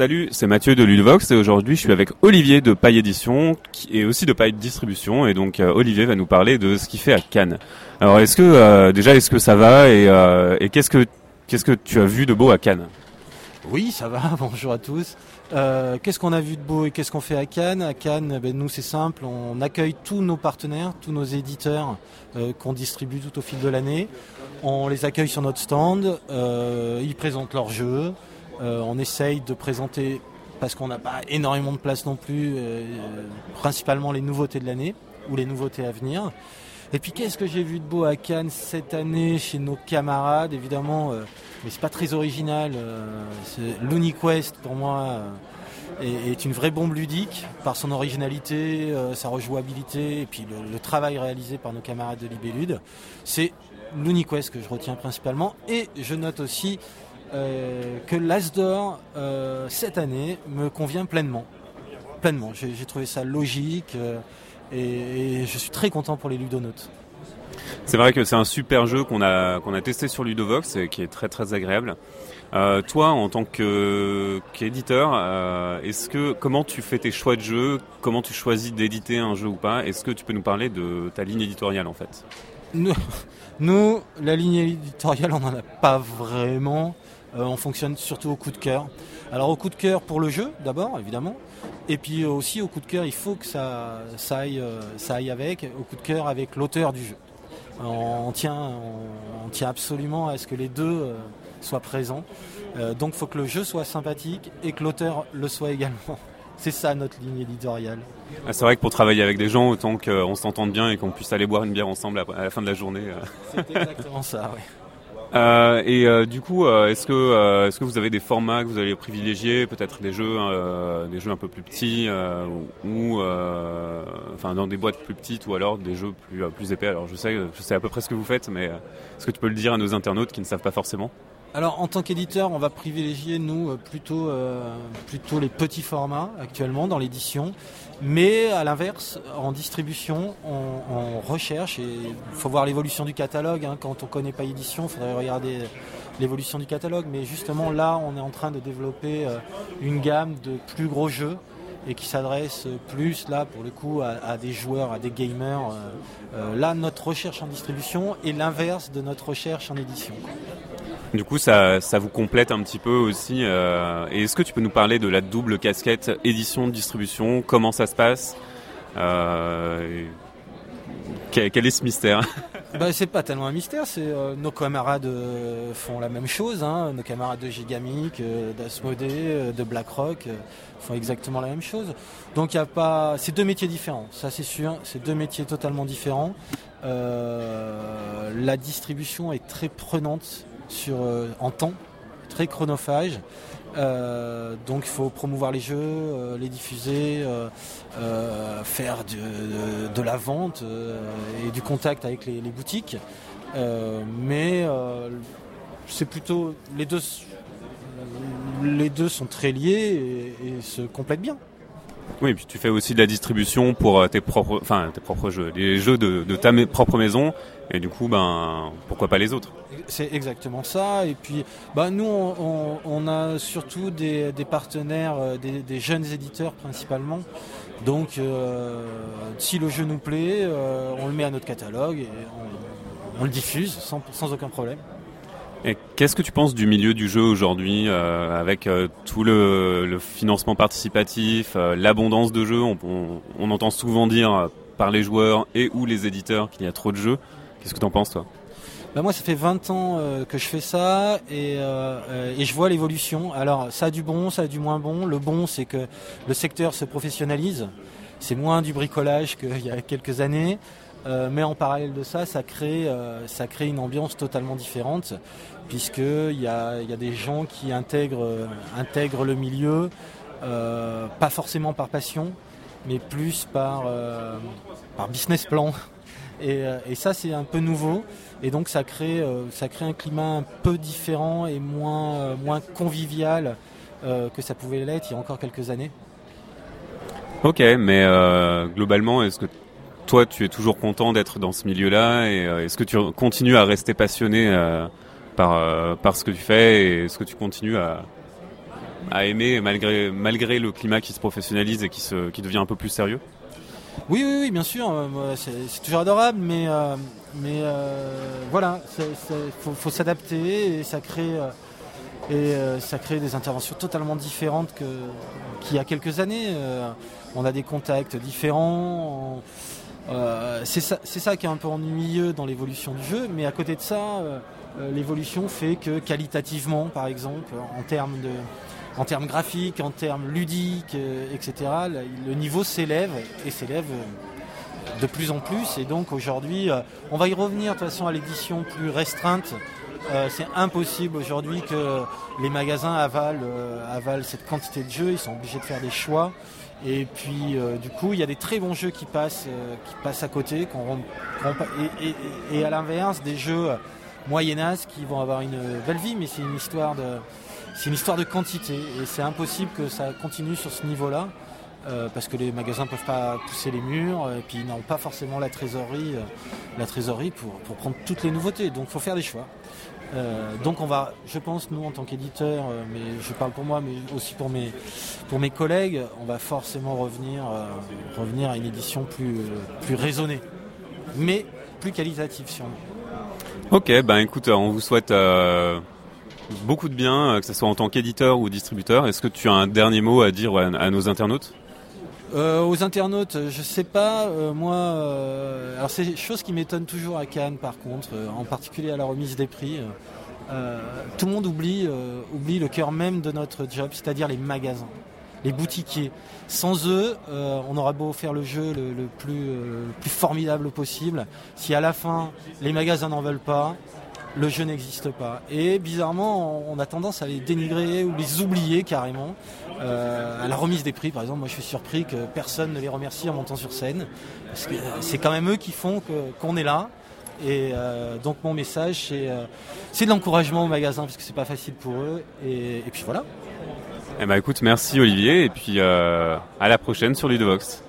Salut, c'est Mathieu de Ludovox et aujourd'hui je suis avec Olivier de Paille Édition et aussi de Paille Distribution et donc euh, Olivier va nous parler de ce qu'il fait à Cannes. Alors est-ce que euh, déjà est-ce que ça va et, euh, qu'est-ce que tu as vu de beau à Cannes? Oui, ça va. Bonjour à tous. Qu'est-ce qu'on a vu de beau et qu'est-ce qu'on fait à Cannes? À Cannes, ben, nous c'est simple, on accueille tous nos partenaires, tous nos éditeurs qu'on distribue tout au fil de l'année. On les accueille sur notre stand, ils présentent leurs jeux, on essaye de présenter, parce qu'on n'a pas énormément de place non plus, euh, principalement les nouveautés de l'année ou les nouveautés à venir. Et puis qu'est-ce que j'ai vu de beau à Cannes cette année chez nos camarades? Évidemment, euh, mais c'est pas très original. Euh, LuniQuest pour moi euh, est, une vraie bombe ludique par son originalité, euh, sa rejouabilité et puis le, travail réalisé par nos camarades de Libellude. C'est LuniQuest que je retiens principalement et je note aussi euh, que l'As d'or euh, cette année me convient pleinement. Pleinement. J'ai trouvé ça logique. euh, et, et je suis très content pour les ludonautes. C'est vrai que c'est un super jeu qu'on a qu'on a testé sur Ludovox et qui est très très agréable. Euh, toi, en tant que qu'éditeur, euh, est-ce que comment tu fais tes choix de jeu? Comment tu choisis d'éditer un jeu ou pas? Est-ce que tu peux nous parler de ta ligne éditoriale en fait? Nous, nous, la ligne éditoriale, on n'en a pas vraiment. Euh, on fonctionne surtout au coup de cœur. Alors au coup de cœur pour le jeu, d'abord, évidemment. Et puis aussi au coup de cœur, il faut que ça, ça, aille, euh, ça aille avec, au coup de cœur avec l'auteur du jeu. On tient, on, on tient absolument à ce que les deux euh, soient présents. Euh, donc il faut que le jeu soit sympathique et que l'auteur le soit également. C'est ça notre ligne éditoriale. Ah, C'est vrai que pour travailler avec des gens, autant qu'on s'entende bien et qu'on puisse aller boire une bière ensemble à la fin de la journée. euh. C'est exactement ça, oui. Euh, et euh, du coup, euh, est-ce que est-ce que vous avez des formats que vous allez privilégier, peut-être des jeux des jeux un peu plus petits ou enfin dans des boîtes plus petites ou alors des jeux plus plus épais? Alors je sais je sais à peu près ce que vous faites, mais est-ce que tu peux le dire à nos internautes qui ne savent pas forcément? Alors en tant qu'éditeur, on va privilégier nous euh, plutôt euh, plutôt les petits formats actuellement dans l'édition, mais à l'inverse, en distribution, on, on recherche et il faut voir l'évolution du catalogue. hein. Quand on connaît pas édition, il faudrait regarder l'évolution du catalogue. Mais justement là, on est en train de développer euh, une gamme de plus gros jeux et qui s'adresse plus là pour le coup à, des joueurs, à des gamers. Là, notre recherche en distribution est l'inverse de notre recherche en édition. Du coup, ça vous complète un petit peu aussi. euh, et est-ce que tu peux nous parler de la double casquette édition distribution Comment ça se passe euh, quel, est ce mystère? Bah, c'est pas tellement un mystère, euh, nos camarades font la même chose, hein. nos camarades de Gigamic, d'Asmodée, de BlackRock font exactement la même chose. Donc y a pas, c'est deux métiers différents, ça c'est sûr, c'est deux métiers totalement différents. La distribution est très prenante sur euh, en temps, très chronophage. Euh, donc il faut promouvoir les jeux, euh, les diffuser, faire de, la vente et du contact avec les, boutiques. Mais c'est plutôt les deux, les deux sont très liés et se complètent bien. Oui, puis tu fais aussi de la distribution pour euh, tes propres, enfin tes propres jeux, les jeux de, ta propre maison, et du coup, ben pourquoi pas les autres? C'est exactement ça. Et puis, bah, nous, on, a surtout des, partenaires, euh, des, jeunes éditeurs principalement. Donc, euh, si le jeu nous plaît, on le met à notre catalogue et on, le diffuse sans aucun problème. Et qu'est-ce que tu penses du milieu du jeu aujourd'hui, euh, avec euh, tout le, le financement participatif, euh, l'abondance de jeux? On, on- on entend souvent dire euh, par les joueurs et ou les éditeurs qu'il y a trop de jeux. Qu'est-ce que tu en penses, toi? Bah, moi, ça fait 20 ans euh, que je fais ça et, euh, et je vois l'évolution. Alors, ça a du bon, ça a du moins bon. Le bon, c'est que le secteur se professionnalise. C'est moins du bricolage qu'il y a quelques années. Euh, mais en parallèle de ça, ça crée, euh, ça crée une ambiance totalement différente, puisqu'il y a, y a des gens qui intègrent, euh, intègrent le milieu, pas forcément par passion, mais plus par, par business plan. Et, ça, c'est un peu nouveau. Et donc, ça crée, ça crée un climat un peu différent et moins, moins convivial que ça pouvait l'être il y a encore quelques années. Ok, mais globalement, est-ce que toi, tu es toujours content d'être dans ce milieu-là et euh, est-ce que tu continues à rester passionné euh, par, euh, par ce que tu fais et est-ce que tu continues à, à aimer malgré, malgré le climat qui se professionnalise et qui, se, qui devient un peu plus sérieux? Oui, oui, oui, bien sûr, c'est toujours adorable, mais, mais voilà, il faut, s'adapter et ça crée, et, ça crée des interventions totalement différentes qu'il y a quelques années. on a des contacts différents. C'est ça, ça, qui est un peu ennuyeux dans l'évolution du jeu, mais à côté de ça, euh, l'évolution fait que qualitativement, par exemple, en termes de, en termes graphiques, en termes ludiques, euh, etc., le niveau s'élève et s'élève euh, de plus en plus. Et donc aujourd'hui, on va y revenir de toute façon à l'édition plus restreinte. c'est impossible aujourd'hui que les magasins avalent, avalent, cette quantité de jeux. Ils sont obligés de faire des choix. Et puis du coup, il y a des très bons jeux qui passent, qui passent à côté. et à l'inverse, des jeux moyennas qui vont avoir une belle vie, mais c'est une histoire de, c'est une histoire de quantité et c'est impossible que ça continue sur ce niveau-là. Euh, parce que les magasins ne peuvent pas pousser les murs et puis ils n'ont pas forcément la trésorerie, euh, la trésorerie pour, prendre toutes les nouveautés. Donc il faut faire des choix. Euh, donc on va, je pense, nous en tant qu'éditeurs, mais je parle pour moi, mais aussi pour mes, pour mes collègues, on va forcément revenir, revenir à une édition plus, plus raisonnée, mais plus qualitative sûrement. Ok, ben écoute, on vous souhaite euh, beaucoup de bien, euh, que ce soit en tant qu'éditeur ou distributeur. Est-ce que tu as un dernier mot à dire à, nos internautes? Euh, aux internautes, je sais pas, moi, alors c'est chose qui m'étonne toujours à Cannes par contre, en particulier à la remise des prix. tout le monde oublie, le cœur même de notre job, c'est-à-dire les magasins les boutiquiers. Sans eux, euh, on aura beau faire le jeu le, euh, plus, formidable possible. Si à la fin, les magasins n'en veulent pas, le jeu n'existe pas. Et bizarrement, on a tendance à les dénigrer ou les oublier carrément. Euh, à la remise des prix, par exemple, moi je suis surpris que personne ne les remercie en montant sur scène. Parce que c'est quand même eux qui font qu'on est là. Et donc mon message, c'est de l'encouragement au magasin, parce que c'est pas facile pour eux. et puis voilà. Eh ben écoute, merci Olivier, et puis euh, à la prochaine sur Ludovox.